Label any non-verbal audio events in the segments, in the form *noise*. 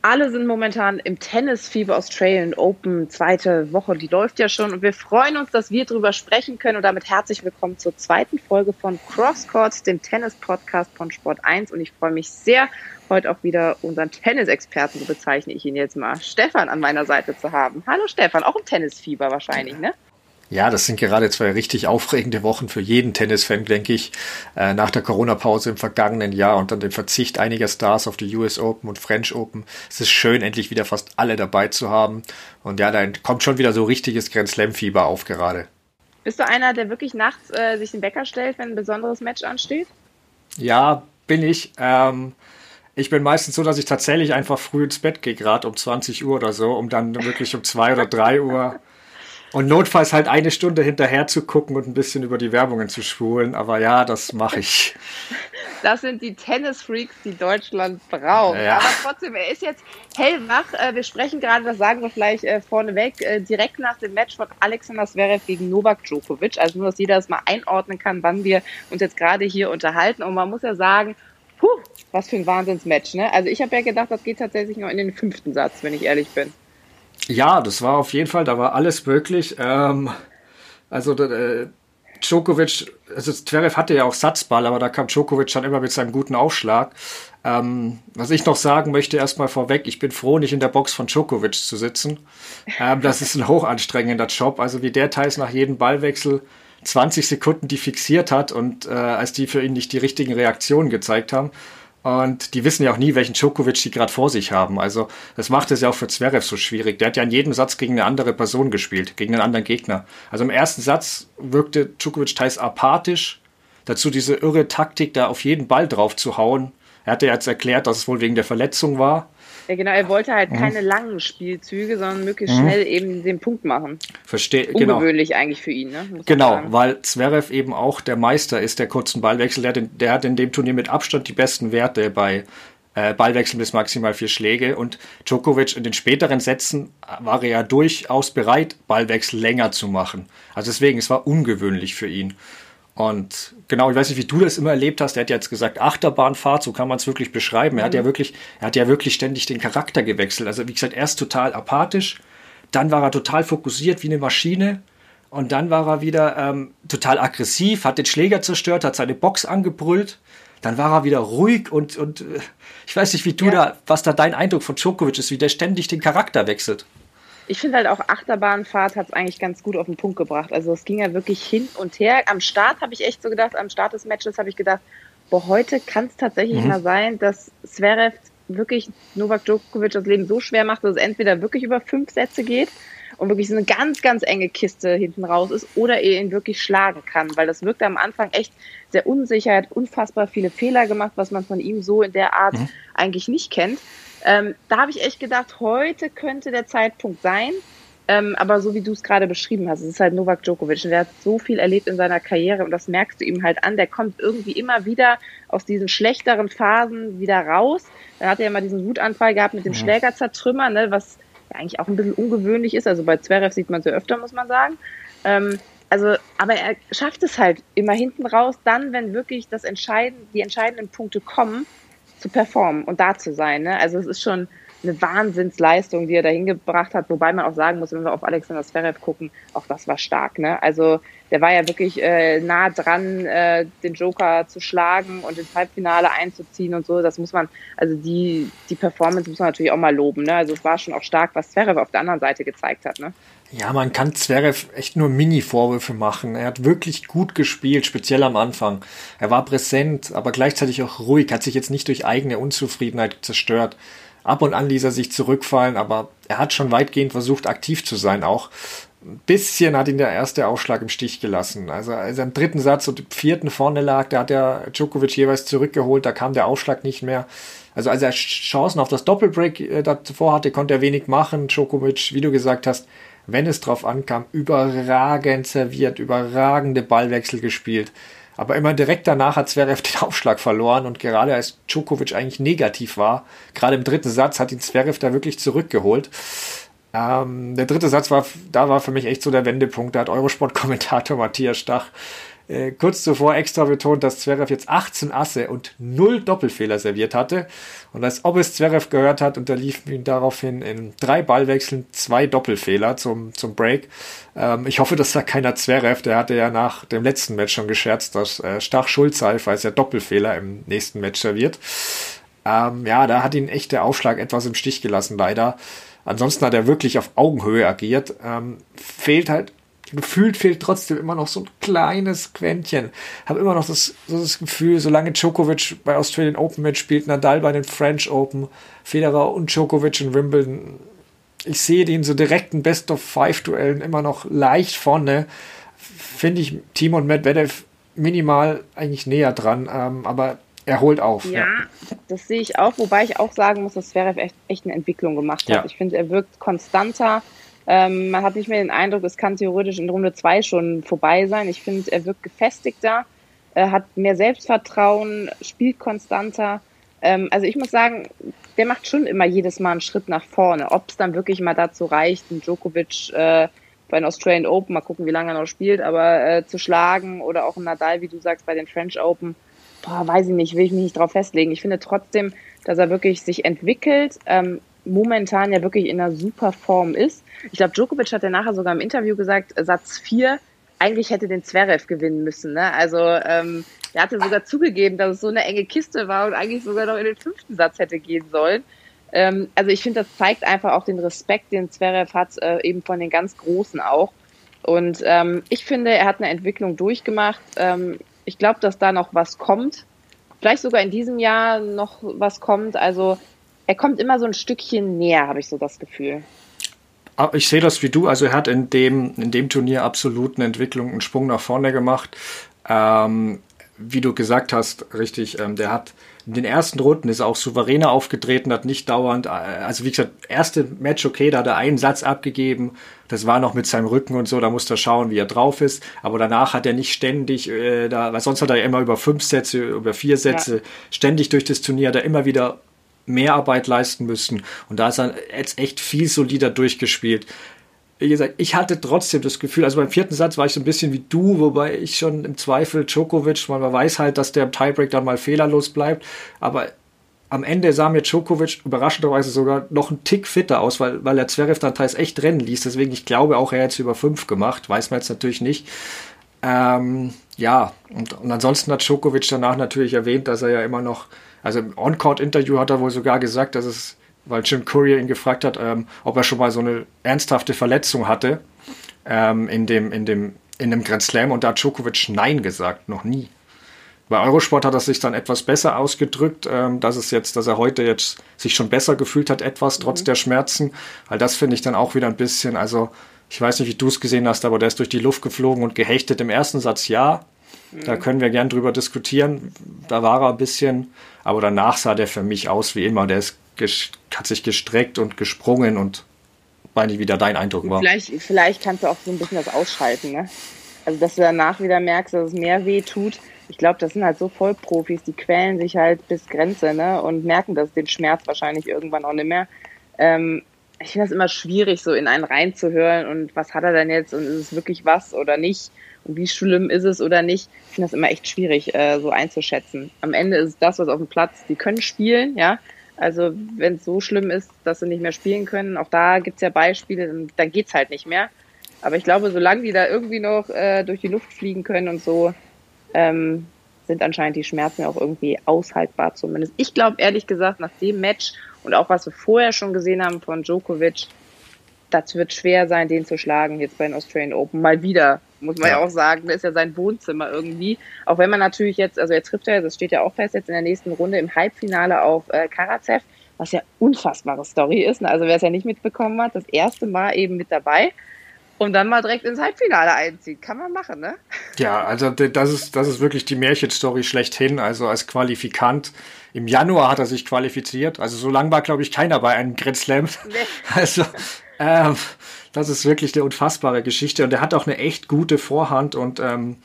Alle sind momentan im Tennis-Fieber Australian Open, zweite Woche, die läuft ja schon. Und wir freuen uns, dass wir darüber sprechen können. Und damit herzlich willkommen zur zweiten Folge von Crosscourt, dem Tennis-Podcast von Sport 1. Und ich freue mich sehr, heute auch wieder unseren Tennisexperten, so bezeichne ich ihn jetzt mal, Stefan an meiner Seite zu haben. Hallo Stefan, auch im Tennisfieber wahrscheinlich, ne? Ja, das sind gerade zwei richtig aufregende Wochen für jeden Tennisfan, denke ich. Äh, nach der Corona-Pause im vergangenen Jahr und dann dem Verzicht einiger Stars auf die US Open und French Open. Es ist schön, endlich wieder fast alle dabei zu haben. Und ja, dann kommt schon wieder so richtiges Grand Slam-Fieber auf gerade. Bist du einer, der wirklich nachts äh, sich den Wecker stellt, wenn ein besonderes Match ansteht? Ja, bin ich. Ähm, ich bin meistens so, dass ich tatsächlich einfach früh ins Bett gehe, gerade um 20 Uhr oder so, um dann wirklich um zwei oder drei Uhr *laughs* und notfalls halt eine Stunde hinterher zu gucken und ein bisschen über die Werbungen zu spulen. Aber ja, das mache ich. *laughs* Das sind die Tennis-Freaks, die Deutschland braucht. Ja. Aber trotzdem, er ist jetzt hellwach. Äh, wir sprechen gerade, das sagen wir vielleicht äh, vorneweg, äh, direkt nach dem Match von Alexander Zverev gegen Novak Djokovic. Also nur, dass jeder das mal einordnen kann, wann wir uns jetzt gerade hier unterhalten. Und man muss ja sagen, puh, was für ein Wahnsinnsmatch. Ne? Also ich habe ja gedacht, das geht tatsächlich noch in den fünften Satz, wenn ich ehrlich bin. Ja, das war auf jeden Fall, da war alles möglich. Ähm, also äh, Djokovic, also Zverev hatte ja auch Satzball, aber da kam Djokovic dann immer mit seinem guten Aufschlag. Ähm, was ich noch sagen möchte, erstmal vorweg, ich bin froh, nicht in der Box von Djokovic zu sitzen. Ähm, das ist ein hochanstrengender Job. Also wie der teils nach jedem Ballwechsel 20 Sekunden die fixiert hat und äh, als die für ihn nicht die richtigen Reaktionen gezeigt haben. Und die wissen ja auch nie, welchen Djokovic die gerade vor sich haben. Also das macht es ja auch für Zverev so schwierig. Der hat ja in jedem Satz gegen eine andere Person gespielt, gegen einen anderen Gegner. Also im ersten Satz wirkte Djokovic teils apathisch. Dazu diese irre Taktik, da auf jeden Ball drauf zu hauen. Er hatte jetzt erklärt, dass es wohl wegen der Verletzung war. Ja, genau, er wollte halt mhm. keine langen Spielzüge, sondern möglichst mhm. schnell eben den Punkt machen. Verstehe, genau. Ungewöhnlich eigentlich für ihn, ne? genau, weil Zverev eben auch der Meister ist der kurzen Ballwechsel. Der, der hat in dem Turnier mit Abstand die besten Werte bei äh, Ballwechseln bis maximal vier Schläge und Djokovic in den späteren Sätzen war er ja durchaus bereit, Ballwechsel länger zu machen. Also deswegen, es war ungewöhnlich für ihn. Und genau, ich weiß nicht, wie du das immer erlebt hast. Er hat jetzt gesagt, Achterbahnfahrt, so kann man es wirklich beschreiben. Er hat ja mhm. wirklich, er hat ja wirklich ständig den Charakter gewechselt. Also wie gesagt, erst total apathisch, dann war er total fokussiert wie eine Maschine und dann war er wieder ähm, total aggressiv, hat den Schläger zerstört, hat seine Box angebrüllt. Dann war er wieder ruhig und, und äh, ich weiß nicht, wie du ja. da, was da dein Eindruck von Djokovic ist, wie der ständig den Charakter wechselt ich finde halt auch Achterbahnfahrt hat es eigentlich ganz gut auf den Punkt gebracht. Also es ging ja wirklich hin und her. Am Start habe ich echt so gedacht, am Start des Matches habe ich gedacht, boah, heute kann es tatsächlich mhm. mal sein, dass Zverev wirklich Novak Djokovic das Leben so schwer macht, dass es entweder wirklich über fünf Sätze geht und wirklich so eine ganz, ganz enge Kiste hinten raus ist oder er ihn wirklich schlagen kann, weil das wirkte am Anfang echt sehr unsicher, er hat unfassbar viele Fehler gemacht, was man von ihm so in der Art mhm. eigentlich nicht kennt. Ähm, da habe ich echt gedacht, heute könnte der Zeitpunkt sein. Ähm, aber so wie du es gerade beschrieben hast, es ist halt Novak Djokovic und der hat so viel erlebt in seiner Karriere und das merkst du ihm halt an. Der kommt irgendwie immer wieder aus diesen schlechteren Phasen wieder raus. Dann hat er ja mal diesen Wutanfall gehabt mit dem ja. Schläger zertrümmern, ne, was ja eigentlich auch ein bisschen ungewöhnlich ist. Also bei Zverev sieht man es ja öfter, muss man sagen. Ähm, also, aber er schafft es halt immer hinten raus, dann, wenn wirklich das entscheidend, die entscheidenden Punkte kommen, zu performen und da zu sein. Ne? Also es ist schon eine Wahnsinnsleistung, die er da hingebracht hat, wobei man auch sagen muss, wenn wir auf Alexander Zverev gucken, auch das war stark. Ne? Also der war ja wirklich äh, nah dran, äh, den Joker zu schlagen und ins Halbfinale einzuziehen und so. Das muss man, also die, die Performance muss man natürlich auch mal loben. Ne? Also es war schon auch stark, was Zverev auf der anderen Seite gezeigt hat. Ne? Ja, man kann Zverev echt nur Mini-Vorwürfe machen. Er hat wirklich gut gespielt, speziell am Anfang. Er war präsent, aber gleichzeitig auch ruhig, hat sich jetzt nicht durch eigene Unzufriedenheit zerstört. Ab und an ließ er sich zurückfallen, aber er hat schon weitgehend versucht, aktiv zu sein auch. Ein bisschen hat ihn der erste Aufschlag im Stich gelassen. Also als er im dritten Satz und im vierten vorne lag, da hat der Djokovic jeweils zurückgeholt, da kam der Aufschlag nicht mehr. Also als er Chancen auf das Doppelbreak äh, davor hatte, konnte er wenig machen. Djokovic, wie du gesagt hast, wenn es drauf ankam, überragend serviert, überragende Ballwechsel gespielt. Aber immer direkt danach hat Zverev *laughs* den Aufschlag verloren und gerade als Djokovic eigentlich negativ war, gerade im dritten Satz hat ihn Zverev da wirklich zurückgeholt. Ähm, der dritte Satz war, da war für mich echt so der Wendepunkt. Da hat Eurosport-Kommentator *laughs* Matthias Stach äh, kurz zuvor extra betont, dass Zverev jetzt 18 Asse und 0 Doppelfehler serviert hatte. Und als ob es Zverev gehört hat, unterlief ihm daraufhin in drei Ballwechseln zwei Doppelfehler zum, zum Break. Ähm, ich hoffe, das sagt keiner Zverev, der hatte ja nach dem letzten Match schon gescherzt, dass äh, Stach Schulzei, falls er Doppelfehler im nächsten Match serviert. Ähm, ja, da hat ihn echt der Aufschlag etwas im Stich gelassen, leider. Ansonsten hat er wirklich auf Augenhöhe agiert. Ähm, fehlt halt gefühlt fehlt trotzdem immer noch so ein kleines Quäntchen. Habe immer noch das, so das Gefühl, solange Djokovic bei Australian Open mitspielt, Nadal bei den French Open, Federer und Djokovic in Wimbledon, ich sehe den so direkten Best of Five Duellen immer noch leicht vorne. Finde ich Timo und Medvedev minimal eigentlich näher dran, ähm, aber er holt auf. Ja, ja, das sehe ich auch, wobei ich auch sagen muss, dass Zverev echt, echt eine Entwicklung gemacht hat. Ja. Ich finde, er wirkt konstanter, ähm, man hat nicht mehr den Eindruck, es kann theoretisch in Runde zwei schon vorbei sein. Ich finde, er wirkt gefestigter, er hat mehr Selbstvertrauen, spielt konstanter. Ähm, also ich muss sagen, der macht schon immer jedes Mal einen Schritt nach vorne. Ob es dann wirklich mal dazu reicht, einen Djokovic äh, bei den Australian Open, mal gucken, wie lange er noch spielt, aber äh, zu schlagen oder auch einen Nadal, wie du sagst, bei den French Open, boah, weiß ich nicht, will ich mich nicht drauf festlegen. Ich finde trotzdem, dass er wirklich sich entwickelt, ähm, momentan ja wirklich in einer super Form ist. Ich glaube, Djokovic hat ja nachher sogar im Interview gesagt, Satz 4, eigentlich hätte den Zverev gewinnen müssen. Ne? Also ähm, er hatte sogar zugegeben, dass es so eine enge Kiste war und eigentlich sogar noch in den fünften Satz hätte gehen sollen. Ähm, also ich finde, das zeigt einfach auch den Respekt, den Zverev hat, äh, eben von den ganz Großen auch. Und ähm, ich finde, er hat eine Entwicklung durchgemacht. Ähm, ich glaube, dass da noch was kommt. Vielleicht sogar in diesem Jahr noch was kommt. Also er kommt immer so ein Stückchen näher, habe ich so das Gefühl. Ah, ich sehe das wie du. Also er hat in dem, in dem Turnier absolut eine Entwicklung, einen Sprung nach vorne gemacht. Ähm, wie du gesagt hast, richtig, ähm, der hat in den ersten Runden ist er auch souveräner aufgetreten, hat nicht dauernd, äh, also wie gesagt, erste Match okay, da hat er einen Satz abgegeben, das war noch mit seinem Rücken und so, da musste er schauen, wie er drauf ist, aber danach hat er nicht ständig, äh, da, weil sonst hat er ja immer über fünf Sätze, über vier Sätze, ja. ständig durch das Turnier, er immer wieder mehr Arbeit leisten müssen. Und da ist er jetzt echt viel solider durchgespielt. Wie gesagt, ich hatte trotzdem das Gefühl, also beim vierten Satz war ich so ein bisschen wie du, wobei ich schon im Zweifel Djokovic, man weiß halt, dass der im Tiebreak dann mal fehlerlos bleibt, aber am Ende sah mir Djokovic überraschenderweise sogar noch ein Tick fitter aus, weil, weil er Zverev dann teils echt rennen ließ. Deswegen, ich glaube auch, er hätte es über fünf gemacht. Weiß man jetzt natürlich nicht. Ähm, ja, und, und ansonsten hat Djokovic danach natürlich erwähnt, dass er ja immer noch also im On-Court-Interview hat er wohl sogar gesagt, dass es, weil Jim Courier ihn gefragt hat, ähm, ob er schon mal so eine ernsthafte Verletzung hatte ähm, in dem, in dem, in dem Grand Slam und da hat Djokovic Nein gesagt, noch nie. Bei Eurosport hat er sich dann etwas besser ausgedrückt, ähm, dass es jetzt, dass er heute jetzt sich schon besser gefühlt hat, etwas trotz mhm. der Schmerzen. Weil das finde ich dann auch wieder ein bisschen, also ich weiß nicht, wie du es gesehen hast, aber der ist durch die Luft geflogen und gehechtet im ersten Satz ja. Da mhm. können wir gern drüber diskutieren. Da war er ein bisschen, aber danach sah der für mich aus wie immer. Der ist, hat sich gestreckt und gesprungen und weiß nicht, wie da dein Eindruck war. Vielleicht, vielleicht kannst du auch so ein bisschen das ausschalten, ne? Also, dass du danach wieder merkst, dass es mehr weh tut. Ich glaube, das sind halt so Vollprofis, die quälen sich halt bis Grenze, ne? Und merken das den Schmerz wahrscheinlich irgendwann auch nicht mehr. Ähm, ich finde das immer schwierig, so in einen reinzuhören und was hat er denn jetzt und ist es wirklich was oder nicht und wie schlimm ist es oder nicht. Ich finde das immer echt schwierig, äh, so einzuschätzen. Am Ende ist es das, was auf dem Platz, die können spielen, ja. Also wenn es so schlimm ist, dass sie nicht mehr spielen können, auch da gibt's ja Beispiele, dann, dann geht's halt nicht mehr. Aber ich glaube, solange die da irgendwie noch äh, durch die Luft fliegen können und so, ähm, sind anscheinend die Schmerzen auch irgendwie aushaltbar zumindest. Ich glaube ehrlich gesagt, nach dem Match und auch was wir vorher schon gesehen haben von Djokovic, das wird schwer sein, den zu schlagen jetzt bei den Australian Open. Mal wieder, muss man ja, ja auch sagen. Das ist ja sein Wohnzimmer irgendwie. Auch wenn man natürlich jetzt, also er trifft ja, das steht ja auch fest, jetzt in der nächsten Runde im Halbfinale auf äh, Karatsev, was ja unfassbare Story ist. Ne? Also wer es ja nicht mitbekommen hat, das erste Mal eben mit dabei und dann mal direkt ins Halbfinale einzieht. Kann man machen, ne? Ja, also das ist, das ist wirklich die Märchenstory schlechthin. Also als Qualifikant. Im Januar hat er sich qualifiziert. Also so lang war, glaube ich, keiner bei einem Grand Slam. Nee. *laughs* Also ähm, das ist wirklich eine unfassbare Geschichte. Und er hat auch eine echt gute Vorhand und ähm,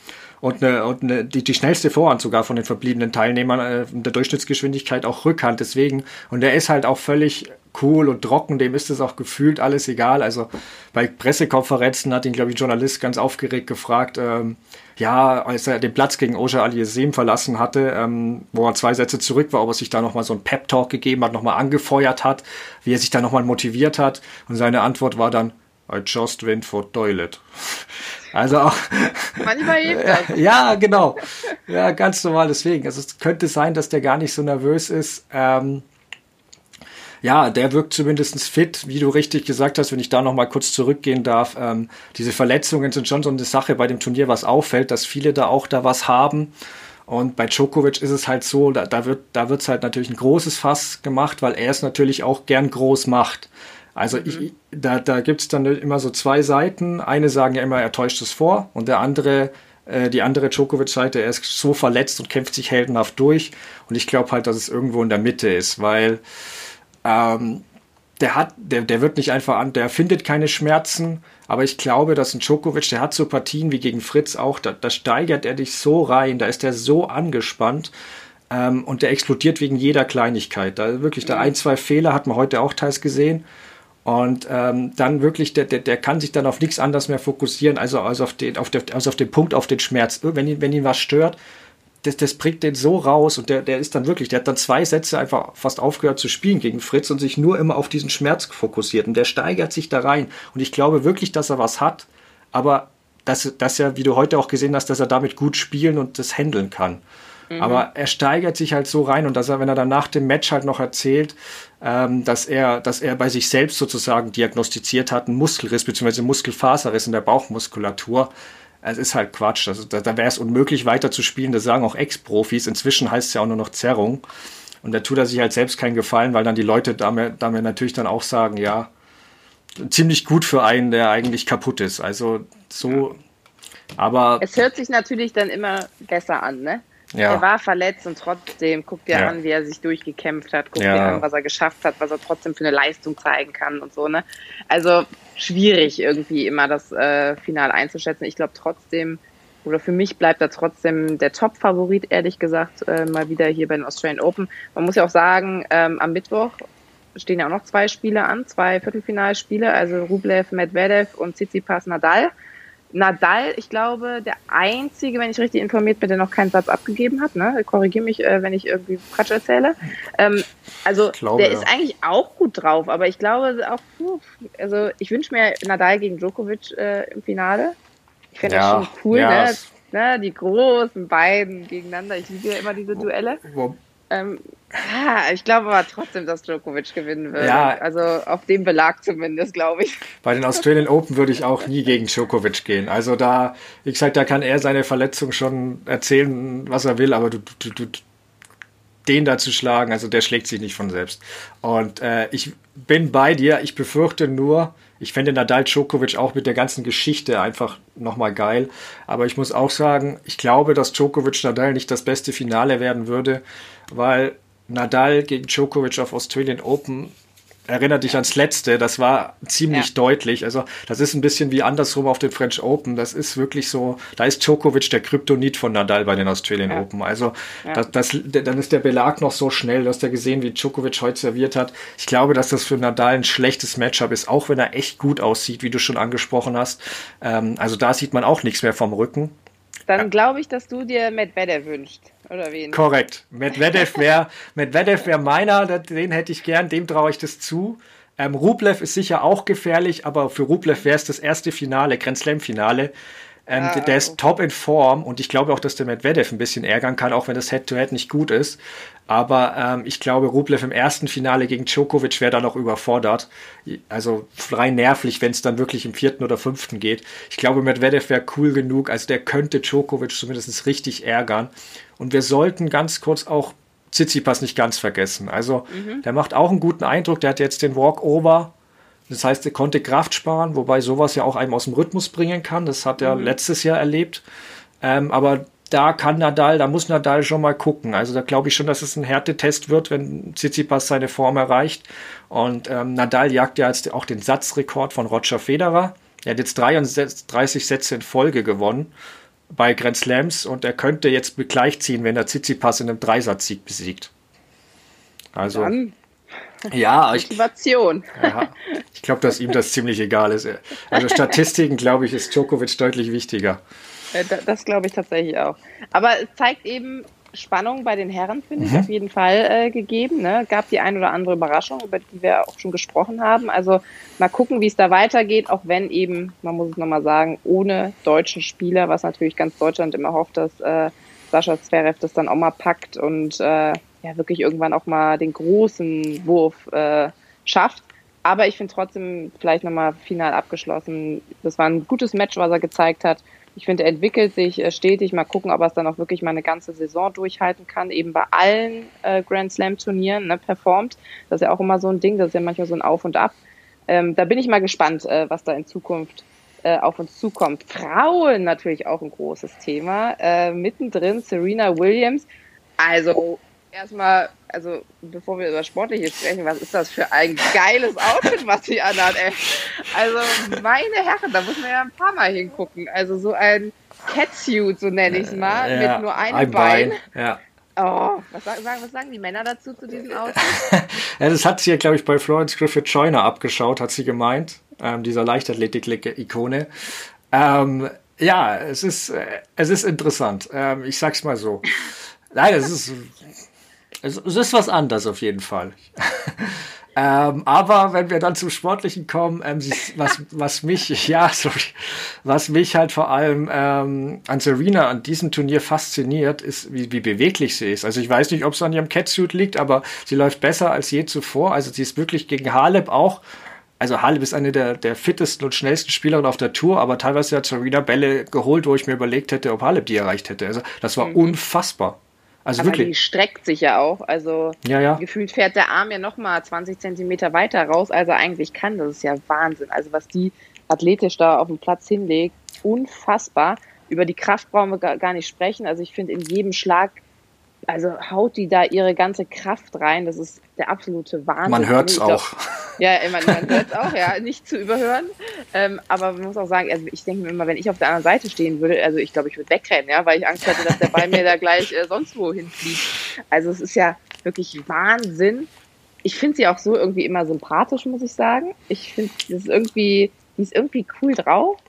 und, eine, und eine, die, die schnellste Vorhand sogar von den verbliebenen Teilnehmern äh, der Durchschnittsgeschwindigkeit auch Rückhand deswegen und er ist halt auch völlig cool und trocken, dem ist es auch gefühlt alles egal. Also bei Pressekonferenzen hat ihn, glaube ich, ein Journalist ganz aufgeregt gefragt, ähm, ja, als er den Platz gegen Oja Aliasem verlassen hatte, ähm, wo er zwei Sätze zurück war, ob er sich da nochmal so ein Pep-Talk gegeben hat, nochmal angefeuert hat, wie er sich da nochmal motiviert hat. Und seine Antwort war dann, I just went for toilet. *laughs* Also auch. Manchmal hilft das. *laughs* Ja, genau. Ja, ganz normal deswegen. Also es könnte sein, dass der gar nicht so nervös ist. Ähm, ja, der wirkt zumindest fit, wie du richtig gesagt hast, wenn ich da nochmal kurz zurückgehen darf. Ähm, diese Verletzungen sind schon so eine Sache bei dem Turnier, was auffällt, dass viele da auch da was haben. Und bei Djokovic ist es halt so, da, da wird da wird's halt natürlich ein großes Fass gemacht, weil er es natürlich auch gern groß macht. Also mhm. ich, da, da gibt es dann immer so zwei Seiten. Eine sagen ja immer, er täuscht es vor und der andere, äh, die andere Djokovic-Seite, er ist so verletzt und kämpft sich heldenhaft durch. Und ich glaube halt, dass es irgendwo in der Mitte ist, weil ähm, der hat, der, der wird nicht einfach an, der findet keine Schmerzen, aber ich glaube, dass ein Djokovic, der hat so Partien wie gegen Fritz auch, da, da steigert er dich so rein, da ist er so angespannt ähm, und der explodiert wegen jeder Kleinigkeit. Da wirklich, da ein, zwei Fehler hat man heute auch teils gesehen. Und ähm, dann wirklich, der, der, der kann sich dann auf nichts anderes mehr fokussieren, also, also, auf den, auf der, also auf den Punkt, auf den Schmerz. Wenn ihn, wenn ihn was stört, das, das bringt den so raus und der, der ist dann wirklich, der hat dann zwei Sätze einfach fast aufgehört zu spielen gegen Fritz und sich nur immer auf diesen Schmerz fokussiert und der steigert sich da rein und ich glaube wirklich, dass er was hat, aber dass, dass er, wie du heute auch gesehen hast, dass er damit gut spielen und das handeln kann. Mhm. Aber er steigert sich halt so rein und dass er, wenn er dann nach dem Match halt noch erzählt, ähm, dass er, dass er bei sich selbst sozusagen diagnostiziert hat, einen Muskelriss bzw. Muskelfaserriss in der Bauchmuskulatur, es ist halt Quatsch. Also, da, da wäre es unmöglich weiter zu spielen. Das sagen auch Ex-Profis. Inzwischen heißt es ja auch nur noch Zerrung. Und da tut er sich halt selbst keinen Gefallen, weil dann die Leute damit, damit natürlich dann auch sagen, ja, ziemlich gut für einen, der eigentlich kaputt ist. Also so, aber. Es hört sich natürlich dann immer besser an, ne? Ja. Er war verletzt und trotzdem guckt dir ja. an, wie er sich durchgekämpft hat, guckt ja. dir an, was er geschafft hat, was er trotzdem für eine Leistung zeigen kann und so, ne? Also schwierig irgendwie immer das äh, Final einzuschätzen. Ich glaube trotzdem, oder für mich bleibt er trotzdem der Top-Favorit, ehrlich gesagt, äh, mal wieder hier bei den Australian Open. Man muss ja auch sagen, ähm, am Mittwoch stehen ja auch noch zwei Spiele an, zwei Viertelfinalspiele, also Rublev, Medvedev und Tsitsipas Nadal. Nadal, ich glaube, der einzige, wenn ich richtig informiert bin, der noch keinen Satz abgegeben hat. Ne? Korrigiere mich, äh, wenn ich irgendwie Quatsch erzähle. Ähm, also glaube, der ja. ist eigentlich auch gut drauf, aber ich glaube auch, also ich wünsche mir Nadal gegen Djokovic äh, im Finale. Ich finde ja, das schon cool, ja, ne? ne? Die großen beiden gegeneinander. Ich liebe ja immer diese Duelle. Ähm, ja, ich glaube aber trotzdem, dass Djokovic gewinnen würde. Ja, also auf dem Belag zumindest, glaube ich. Bei den Australian Open würde ich auch nie gegen Djokovic gehen. Also da, wie gesagt, da kann er seine Verletzung schon erzählen, was er will, aber du, du, du den da zu schlagen, also der schlägt sich nicht von selbst. Und äh, ich bin bei dir. Ich befürchte nur, ich fände Nadal Djokovic auch mit der ganzen Geschichte einfach nochmal geil. Aber ich muss auch sagen, ich glaube, dass Djokovic Nadal nicht das beste Finale werden würde, weil Nadal gegen Djokovic auf Australian Open erinnert dich ans letzte, das war ziemlich ja. deutlich. Also, das ist ein bisschen wie andersrum auf den French Open. Das ist wirklich so, da ist Djokovic der Kryptonit von Nadal bei den Australian ja. Open. Also, ja. das, das, dann ist der Belag noch so schnell. Du hast ja gesehen, wie Djokovic heute serviert hat. Ich glaube, dass das für Nadal ein schlechtes Matchup ist, auch wenn er echt gut aussieht, wie du schon angesprochen hast. Ähm, also, da sieht man auch nichts mehr vom Rücken. Dann glaube ich, dass du dir Medvedev wünschst. Oder wen? Korrekt. Medvedev *laughs* wäre Medvedev wär meiner, den hätte ich gern, dem traue ich das zu. Ähm, Rublev ist sicher auch gefährlich, aber für Rublev wäre es das erste Finale, Grand Slam-Finale. Ähm, ah, der ist okay. top in Form und ich glaube auch, dass der Medvedev ein bisschen ärgern kann, auch wenn das Head-to-Head -Head nicht gut ist. Aber ähm, ich glaube, Rublev im ersten Finale gegen Djokovic wäre da noch überfordert. Also frei nervlich, wenn es dann wirklich im vierten oder fünften geht. Ich glaube, Medvedev wäre cool genug, also der könnte Djokovic zumindest richtig ärgern. Und wir sollten ganz kurz auch Tsitsipas nicht ganz vergessen. Also mhm. der macht auch einen guten Eindruck. Der hat jetzt den Walkover das heißt, er konnte Kraft sparen, wobei sowas ja auch einem aus dem Rhythmus bringen kann. Das hat er mhm. letztes Jahr erlebt. Ähm, aber da kann Nadal, da muss Nadal schon mal gucken. Also da glaube ich schon, dass es ein Härtetest wird, wenn Tsitsipas seine Form erreicht. Und ähm, Nadal jagt ja jetzt auch den Satzrekord von Roger Federer. Er hat jetzt 33 Sätze in Folge gewonnen bei Grand Slams und er könnte jetzt gleichziehen, wenn er Tsitsipas in einem Dreisatzsieg besiegt. Also. Dann Ja, Motivation. Ich, ja, ich glaube, dass ihm das ziemlich egal ist. Also Statistiken, glaube ich, ist Djokovic deutlich wichtiger. Das, das glaube ich tatsächlich auch. Aber es zeigt eben, Spannung bei den Herren, finde ich, mhm. auf jeden Fall äh, gegeben. Ne? Gab die ein oder andere Überraschung, über die wir auch schon gesprochen haben. Also mal gucken, wie es da weitergeht, auch wenn eben, man muss es nochmal sagen, ohne deutschen Spieler, was natürlich ganz Deutschland immer hofft, dass äh, Sascha Zverev das dann auch mal packt und äh, ja wirklich irgendwann auch mal den großen Wurf äh, schafft. Aber ich finde trotzdem vielleicht nochmal final abgeschlossen. Das war ein gutes Match, was er gezeigt hat. Ich finde, er entwickelt sich äh, stetig. Mal gucken, ob er es dann auch wirklich mal eine ganze Saison durchhalten kann. Eben bei allen äh, Grand Slam Turnieren ne, performt. Das ist ja auch immer so ein Ding. Das ist ja manchmal so ein Auf und Ab. Ähm, da bin ich mal gespannt, äh, was da in Zukunft äh, auf uns zukommt. Frauen natürlich auch ein großes Thema. Äh, mittendrin Serena Williams. Also erstmal, also bevor wir über Sportliches sprechen, was ist das für ein geiles Outfit, was sie anhat, ey. Also meine Herren, da muss man ja ein paar Mal hingucken. Also so ein Catsuit, so nenne ich es mal, ja, mit nur einem ein Bein. Bein. Ja. Oh, was sagen, was sagen die Männer dazu zu diesem Outfit? *laughs* ja, das hat sie ja, glaube ich, bei Florence Griffith Joyner abgeschaut, hat sie gemeint, ähm, dieser Leichtathletik-Ikone. Ähm, ja, es ist, äh, es ist interessant. Ähm, ich sag's mal so. Nein, es ist es, es ist was anderes auf jeden Fall. *laughs* Ähm, aber wenn wir dann zum Sportlichen kommen, ähm, was, *laughs* was mich, ja, sorry, was mich halt vor allem ähm, an Serena an diesem Turnier fasziniert, ist, wie, wie beweglich sie ist. Also ich weiß nicht, ob es an ihrem Catsuit liegt, aber sie läuft besser als je zuvor. Also sie ist wirklich gegen Halep auch. Also Halep ist eine der, der fittesten und schnellsten Spielerinnen auf der Tour, aber teilweise hat Serena Bälle geholt, wo ich mir überlegt hätte, ob Halep die erreicht hätte. Also das war mhm. unfassbar. Also Aber wirklich. die streckt sich ja auch. Also ja, ja. gefühlt fährt der Arm ja nochmal 20 Zentimeter weiter raus, als er eigentlich kann. Das ist ja Wahnsinn. Also was die athletisch da auf dem Platz hinlegt, unfassbar. Über die Kraft brauchen wir gar nicht sprechen. Also ich finde, in jedem Schlag also haut die da ihre ganze Kraft rein. Das ist der absolute Wahnsinn. Man hört es auch. *laughs* Ja, man, man hört es auch, ja, nicht zu überhören. Ähm, aber man muss auch sagen, also ich denke mir immer, wenn ich auf der anderen Seite stehen würde, also ich glaube, ich würde wegrennen, ja, weil ich Angst hätte, dass der Ball mir da gleich äh, sonst wo hinfliegt. Also es ist ja wirklich Wahnsinn. Ich finde sie auch so irgendwie immer sympathisch, muss ich sagen. Ich finde, das ist irgendwie, die ist irgendwie cool drauf.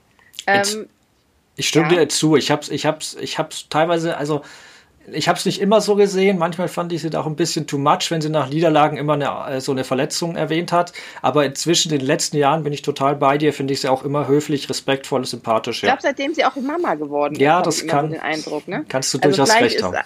Ähm, ich stimme ja. dir zu. Ich hab's, ich hab's, ich hab's teilweise, also ich habe es nicht immer so gesehen. Manchmal fand ich sie auch ein bisschen too much, wenn sie nach Niederlagen immer eine, äh, so eine Verletzung erwähnt hat. Aber inzwischen, in den letzten Jahren, bin ich total bei dir. Finde ich sie auch immer höflich, respektvoll, sympathisch. Ja. Ich glaube, seitdem sie auch Mama geworden ist. Ja, das kann. So den Eindruck, ne? Kannst du also durchaus recht haben.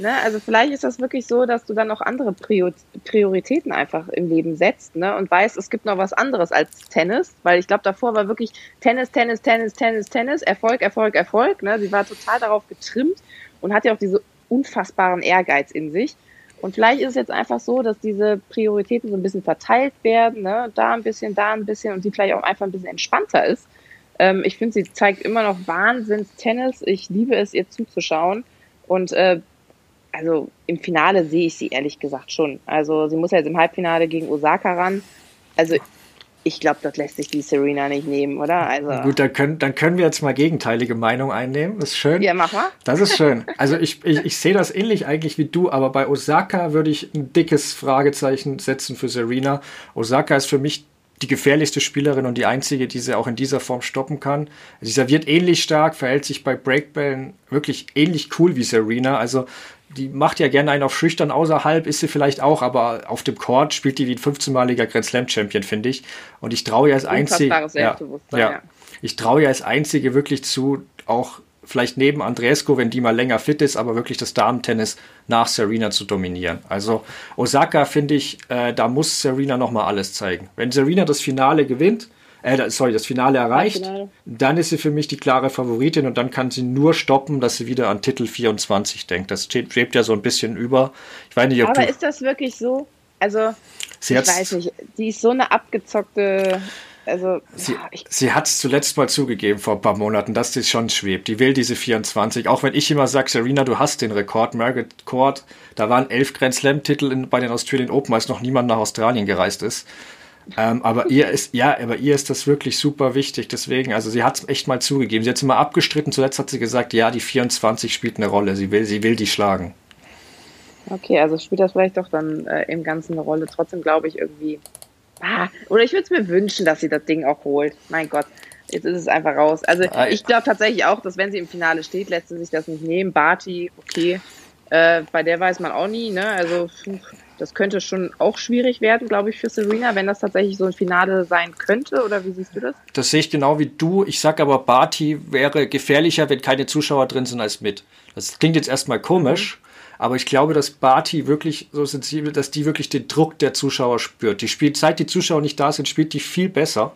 Ne, also vielleicht ist das wirklich so, dass du dann auch andere Prioritäten einfach im Leben setzt ne, und weißt, es gibt noch was anderes als Tennis, weil ich glaube, davor war wirklich Tennis, Tennis, Tennis, Tennis, Tennis, Erfolg, Erfolg, Erfolg. Ne? Sie war total darauf getrimmt und hat ja auch diese unfassbaren Ehrgeiz in sich. Und vielleicht ist es jetzt einfach so, dass diese Prioritäten so ein bisschen verteilt werden, ne? da ein bisschen, da ein bisschen und sie vielleicht auch einfach ein bisschen entspannter ist. Ähm, ich finde, sie zeigt immer noch Wahnsinns-Tennis. Ich liebe es, ihr zuzuschauen. Und äh, also im Finale sehe ich sie ehrlich gesagt schon. Also sie muss ja jetzt im Halbfinale gegen Osaka ran. Also ich glaube, das lässt sich die Serena nicht nehmen, oder? Also Gut, dann können, dann können wir jetzt mal gegenteilige Meinung einnehmen. Das ist schön. Ja, mach mal. Das ist schön. Also ich, ich, ich sehe das ähnlich eigentlich wie du, aber bei Osaka würde ich ein dickes Fragezeichen setzen für Serena. Osaka ist für mich die gefährlichste Spielerin und die einzige, die sie auch in dieser Form stoppen kann. Sie serviert ähnlich stark, verhält sich bei Breakbällen wirklich ähnlich cool wie Serena. Also die macht ja gerne einen auf schüchtern außerhalb, ist sie vielleicht auch, aber auf dem Court spielt die wie ein 15-maliger Grand Slam Champion, finde ich. Und ich traue ja als einzige, ja, ja, ja. ich traue ja als einzige wirklich zu, auch vielleicht neben Andreesco, wenn die mal länger fit ist, aber wirklich das Damen-Tennis nach Serena zu dominieren. Also Osaka finde ich, äh, da muss Serena noch mal alles zeigen. Wenn Serena das Finale gewinnt, äh, sorry, das Finale erreicht, Finale. dann ist sie für mich die klare Favoritin und dann kann sie nur stoppen, dass sie wieder an Titel 24 denkt. Das schwebt ja so ein bisschen über. Ich weiß nicht, ob Aber ist das wirklich so? Also, sie ich weiß nicht, die ist so eine abgezockte also, sie, ja, sie hat es zuletzt mal zugegeben vor ein paar Monaten, dass sie schon schwebt. Die will diese 24. Auch wenn ich immer sage, Serena, du hast den Rekord. Margaret Court, da waren elf Grand Slam-Titel bei den Australian Open, als noch niemand nach Australien gereist ist. Ähm, aber ihr ist, ja, aber ihr ist das wirklich super wichtig. Deswegen, also sie hat es echt mal zugegeben. Sie hat es immer abgestritten. Zuletzt hat sie gesagt, ja, die 24 spielt eine Rolle. Sie will, sie will die schlagen. Okay, also spielt das vielleicht doch dann äh, im Ganzen eine Rolle. Trotzdem glaube ich irgendwie. Ah, oder ich würde es mir wünschen, dass sie das Ding auch holt. Mein Gott, jetzt ist es einfach raus. Also ah, ich glaube tatsächlich auch, dass wenn sie im Finale steht, lässt sie sich das nicht nehmen. Barty, okay. Äh, bei der weiß man auch nie, ne? Also das könnte schon auch schwierig werden, glaube ich, für Serena, wenn das tatsächlich so ein Finale sein könnte. Oder wie siehst du das? Das sehe ich genau wie du. Ich sage aber, Barty wäre gefährlicher, wenn keine Zuschauer drin sind, als mit. Das klingt jetzt erstmal komisch. Mhm. Aber ich glaube, dass Barty wirklich so sensibel, dass die wirklich den Druck der Zuschauer spürt. Die spielt, seit die Zuschauer nicht da sind, spielt die viel besser.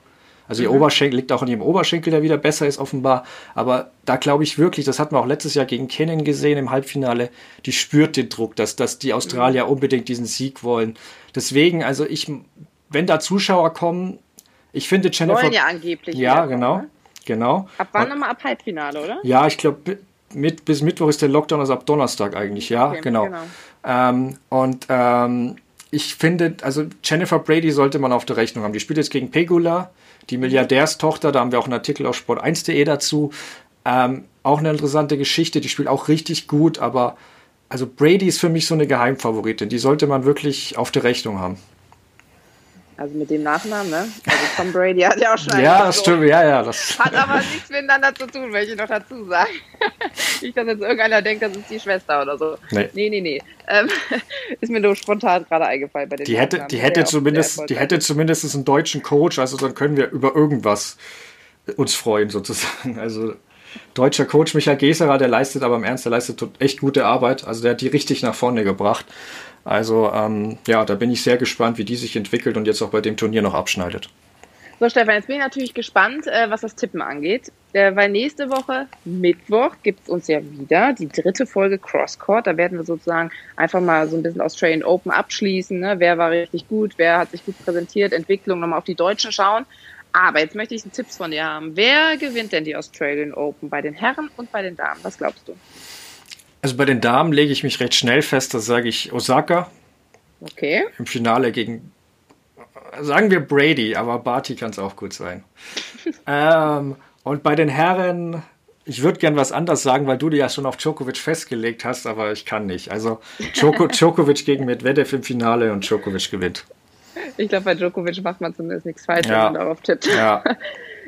Also ihr mhm. Oberschenkel liegt auch an ihrem Oberschenkel, der wieder besser ist, offenbar. Aber da glaube ich wirklich, das hatten wir auch letztes Jahr gegen Kennen gesehen im Halbfinale, die spürt den Druck, dass, dass die Australier mhm. unbedingt diesen Sieg wollen. Deswegen, also ich, wenn da Zuschauer kommen, ich finde Jennifer. Wollen ja angeblich. Ja, genau. Ne? Genau. Ab wann nochmal ab Halbfinale, oder? Ja, ich glaube, mit, bis Mittwoch ist der Lockdown, also ab Donnerstag eigentlich, ja, okay, genau. genau. Ähm, und ähm, ich finde, also Jennifer Brady sollte man auf der Rechnung haben. Die spielt jetzt gegen Pegula, die Milliardärstochter, da haben wir auch einen Artikel auf sport1.de dazu. Ähm, auch eine interessante Geschichte, die spielt auch richtig gut, aber also Brady ist für mich so eine Geheimfavoritin. Die sollte man wirklich auf der Rechnung haben. Also mit dem Nachnamen, ne? Also Tom Brady hat ja auch schon Ja, das stimmt, ja, ja. Das hat aber nichts miteinander zu tun, möchte ich noch dazu sagen. *laughs* Nicht, dass jetzt irgendeiner denkt, das ist die Schwester oder so. Nee, nee, nee. nee. Ähm, *laughs* ist mir nur spontan gerade eingefallen bei den Die hätte, die hätte zumindest, die hätte zumindest einen deutschen Coach, also dann können wir über irgendwas uns freuen, sozusagen. *laughs* Also deutscher Coach Michael Geserer, der leistet aber im Ernst, der leistet echt gute Arbeit. Also der hat die richtig nach vorne gebracht. Also ähm, ja, da bin ich sehr gespannt, wie die sich entwickelt und jetzt auch bei dem Turnier noch abschneidet. So, Stefan, jetzt bin ich natürlich gespannt, äh, was das Tippen angeht, äh, weil nächste Woche, Mittwoch, gibt es uns ja wieder die dritte Folge Crosscourt. Da werden wir sozusagen einfach mal so ein bisschen Australian Open abschließen. Ne? Wer war richtig gut, wer hat sich gut präsentiert, Entwicklung, nochmal auf die Deutschen schauen. Aber jetzt möchte ich einen Tipps von dir haben. Wer gewinnt denn die Australian Open bei den Herren und bei den Damen? Was glaubst du? Also bei den Damen lege ich mich recht schnell fest, da sage ich Osaka. Okay. Im Finale gegen, sagen wir Brady, aber Barty kann es auch gut sein. *laughs* ähm, und bei den Herren, ich würde gern was anderes sagen, weil du dir ja schon auf Djokovic festgelegt hast, aber ich kann nicht. Also Djoko, *laughs* Djokovic gegen Medvedev im Finale und Djokovic gewinnt. Ich glaube, bei Djokovic macht man zumindest nichts falsch, ja. wenn man darauf tippt. Ja. *laughs*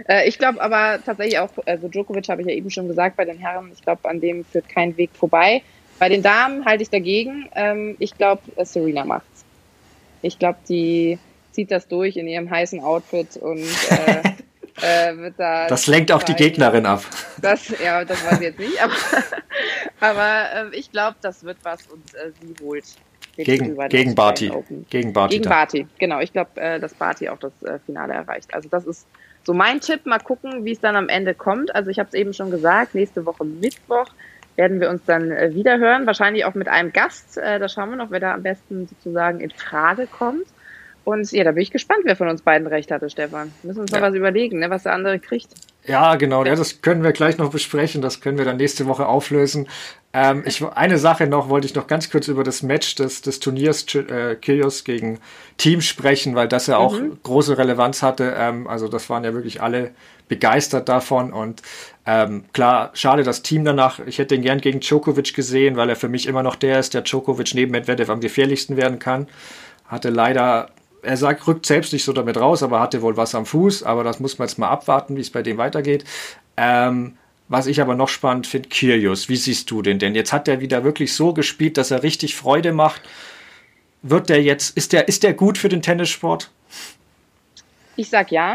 Äh, ich glaube aber tatsächlich auch, also Djokovic habe ich ja eben schon gesagt, bei den Herren, ich glaube, an dem führt kein Weg vorbei. Bei den Damen halte ich dagegen. Ähm, ich glaube, Serena macht's. Ich glaube, die zieht das durch in ihrem heißen Outfit und äh, *laughs* äh, wird da. Das lenkt auch die Gegnerin ab. Das, ja, das weiß ich jetzt nicht, aber, *laughs* aber äh, ich glaube, das wird was und äh, sie holt. Gegen, gegen Barty. Gegen Barty. Gegen Barty, genau. Ich glaube, äh, dass Barty auch das äh, Finale erreicht. Also das ist so mein Tipp, mal gucken, wie es dann am Ende kommt. Also ich habe es eben schon gesagt, nächste Woche Mittwoch werden wir uns dann äh, wieder hören, wahrscheinlich auch mit einem Gast. Äh, da schauen wir noch, wer da am besten sozusagen in Frage kommt. Und ja, da bin ich gespannt, wer von uns beiden recht hatte, Stefan. Wir müssen uns ja. noch was überlegen, ne, was der andere kriegt. Ja, genau. Ja, das können wir gleich noch besprechen. Das können wir dann nächste Woche auflösen. Ähm, ich, eine Sache noch wollte ich noch ganz kurz über das Match des, des Turniers äh, Kyrgios gegen Team sprechen, weil das ja auch mhm. große Relevanz hatte. Ähm, also das waren ja wirklich alle begeistert davon und ähm, klar, schade das Team danach. Ich hätte ihn gern gegen Djokovic gesehen, weil er für mich immer noch der ist, der Djokovic neben Medvedev am gefährlichsten werden kann. Hatte leider er sagt, rückt selbst nicht so damit raus, aber hatte wohl was am Fuß. Aber das muss man jetzt mal abwarten, wie es bei dem weitergeht. Ähm, was ich aber noch spannend finde, Kyrgios, wie siehst du den denn? Jetzt hat er wieder wirklich so gespielt, dass er richtig Freude macht. Wird der jetzt, ist der, ist der gut für den Tennissport? Ich sag ja.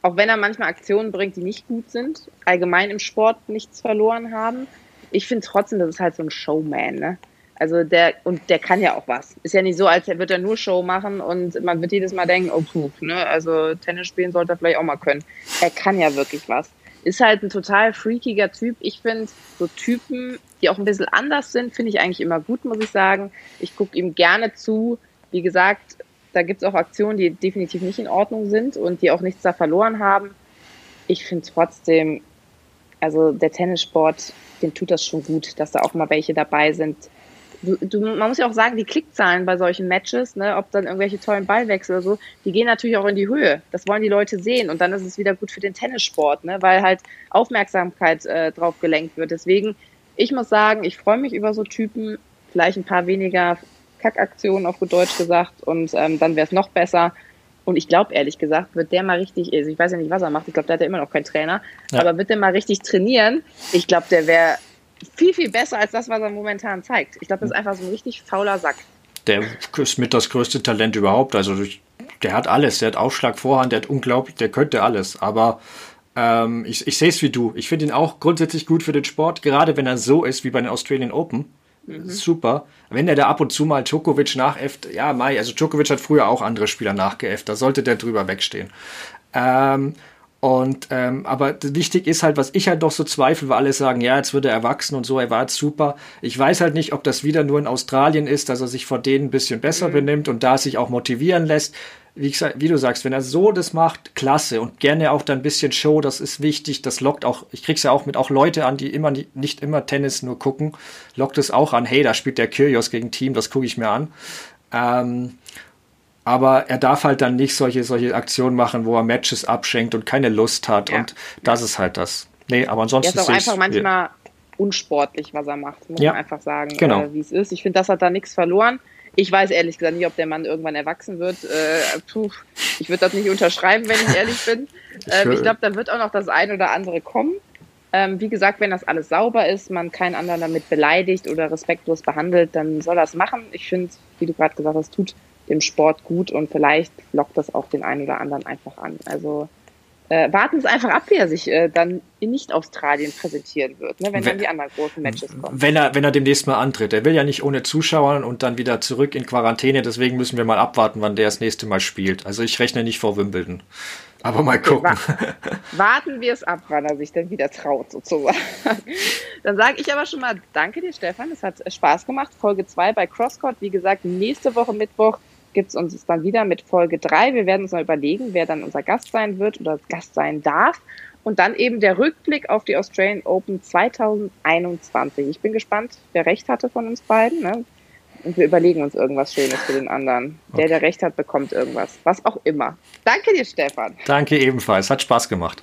Auch wenn er manchmal Aktionen bringt, die nicht gut sind, allgemein im Sport nichts verloren haben. Ich finde trotzdem, das ist halt so ein Showman, ne? Also der, und der kann ja auch was. Ist ja nicht so, als würde er nur Show machen und man wird jedes Mal denken, oh puh, ne, also Tennis spielen sollte er vielleicht auch mal können. Er kann ja wirklich was. Ist halt ein total freakiger Typ. Ich finde so Typen, die auch ein bisschen anders sind, finde ich eigentlich immer gut, muss ich sagen. Ich gucke ihm gerne zu. Wie gesagt, da gibt es auch Aktionen, die definitiv nicht in Ordnung sind und die auch nichts da verloren haben. Ich finde trotzdem, also der Tennissport, dem tut das schon gut, dass da auch mal welche dabei sind, du, du, man muss ja auch sagen, die Klickzahlen bei solchen Matches, ne, ob dann irgendwelche tollen Ballwechsel oder so, die gehen natürlich auch in die Höhe. Das wollen die Leute sehen und dann ist es wieder gut für den Tennissport, ne, weil halt Aufmerksamkeit äh, drauf gelenkt wird. Deswegen, ich muss sagen, ich freue mich über so Typen. vielleicht ein paar weniger Kackaktionen auf gut Deutsch gesagt und ähm, dann wäre es noch besser. Und ich glaube, ehrlich gesagt, wird der mal richtig, also ich weiß ja nicht, was er macht, ich glaube, der hat ja immer noch keinen Trainer, ja. aber wird der mal richtig trainieren, ich glaube, der wäre viel, viel besser als das, was er momentan zeigt. Ich glaube, das ist einfach so ein richtig fauler Sack. Der ist mit das größte Talent überhaupt. Also der hat alles. Der hat Aufschlag, Vorhand, der hat unglaublich, der könnte alles. Aber ähm, ich, ich sehe es wie du. Ich finde ihn auch grundsätzlich gut für den Sport, gerade wenn er so ist wie bei den Australian Open. Mhm. Super. Wenn er da ab und zu mal Djokovic nachäfft, ja, Mai, also Djokovic hat früher auch andere Spieler nachgeäfft, da sollte der drüber wegstehen. Ähm, und ähm, aber wichtig ist halt, was ich halt doch so zweifle, weil alle sagen, ja, jetzt wird er erwachsen und so, er war jetzt super. Ich weiß halt nicht, ob das wieder nur in Australien ist, dass er sich vor denen ein bisschen besser mhm. benimmt und da sich auch motivieren lässt. Wie, ich, wie, du sagst, wenn er so das macht, klasse und gerne auch dann ein bisschen Show, das ist wichtig, das lockt auch, ich krieg's ja auch mit auch Leute an, die immer nicht immer Tennis nur gucken, lockt es auch an, hey, da spielt der Kyrgios gegen Team, das gucke ich mir an. Ähm, aber er darf halt dann nicht solche, solche Aktionen machen, wo er Matches abschenkt und keine Lust hat. Ja. Und das ist halt das. Nee, aber ansonsten. Er ist auch einfach manchmal unsportlich, was er macht, muss ja. man einfach sagen, genau. äh, wie es ist. Ich finde, das hat da nichts verloren. Ich weiß ehrlich gesagt nicht, ob der Mann irgendwann erwachsen wird. Äh, puh, ich würde das nicht unterschreiben, wenn ich ehrlich bin. *laughs* Ähm, ich glaube, da wird auch noch das eine oder andere kommen. Ähm, wie gesagt, wenn das alles sauber ist, man keinen anderen damit beleidigt oder respektlos behandelt, dann soll das machen. Ich finde, wie du gerade gesagt hast, tut dem Sport gut und vielleicht lockt das auch den einen oder anderen einfach an. Also äh, warten Sie einfach ab, wie er sich äh, dann in Nicht-Australien präsentieren wird, ne, wenn, wenn, dann die anderen großen Matches kommen. Wenn er, wenn er demnächst mal antritt. Er will ja nicht ohne Zuschauer und dann wieder zurück in Quarantäne, deswegen müssen wir mal abwarten, wann der das nächste Mal spielt. Also ich rechne nicht vor Wimbledon. Aber mal gucken. Okay, warten wir es ab, wann er sich dann wieder traut, sozusagen. *laughs* Dann sage ich aber schon mal Danke dir, Stefan. Es hat Spaß gemacht. Folge 2 bei Crosscourt. Wie gesagt, nächste Woche Mittwoch gibt es uns dann wieder mit Folge 3. Wir werden uns mal überlegen, wer dann unser Gast sein wird oder Gast sein darf. Und dann eben der Rückblick auf die Australian Open 2021. Ich bin gespannt, wer recht hatte von uns beiden. Ne? Und wir überlegen uns irgendwas Schönes für den anderen. Okay. Der, der recht hat, bekommt irgendwas. Was auch immer. Danke dir, Stefan. Danke ebenfalls. Hat Spaß gemacht.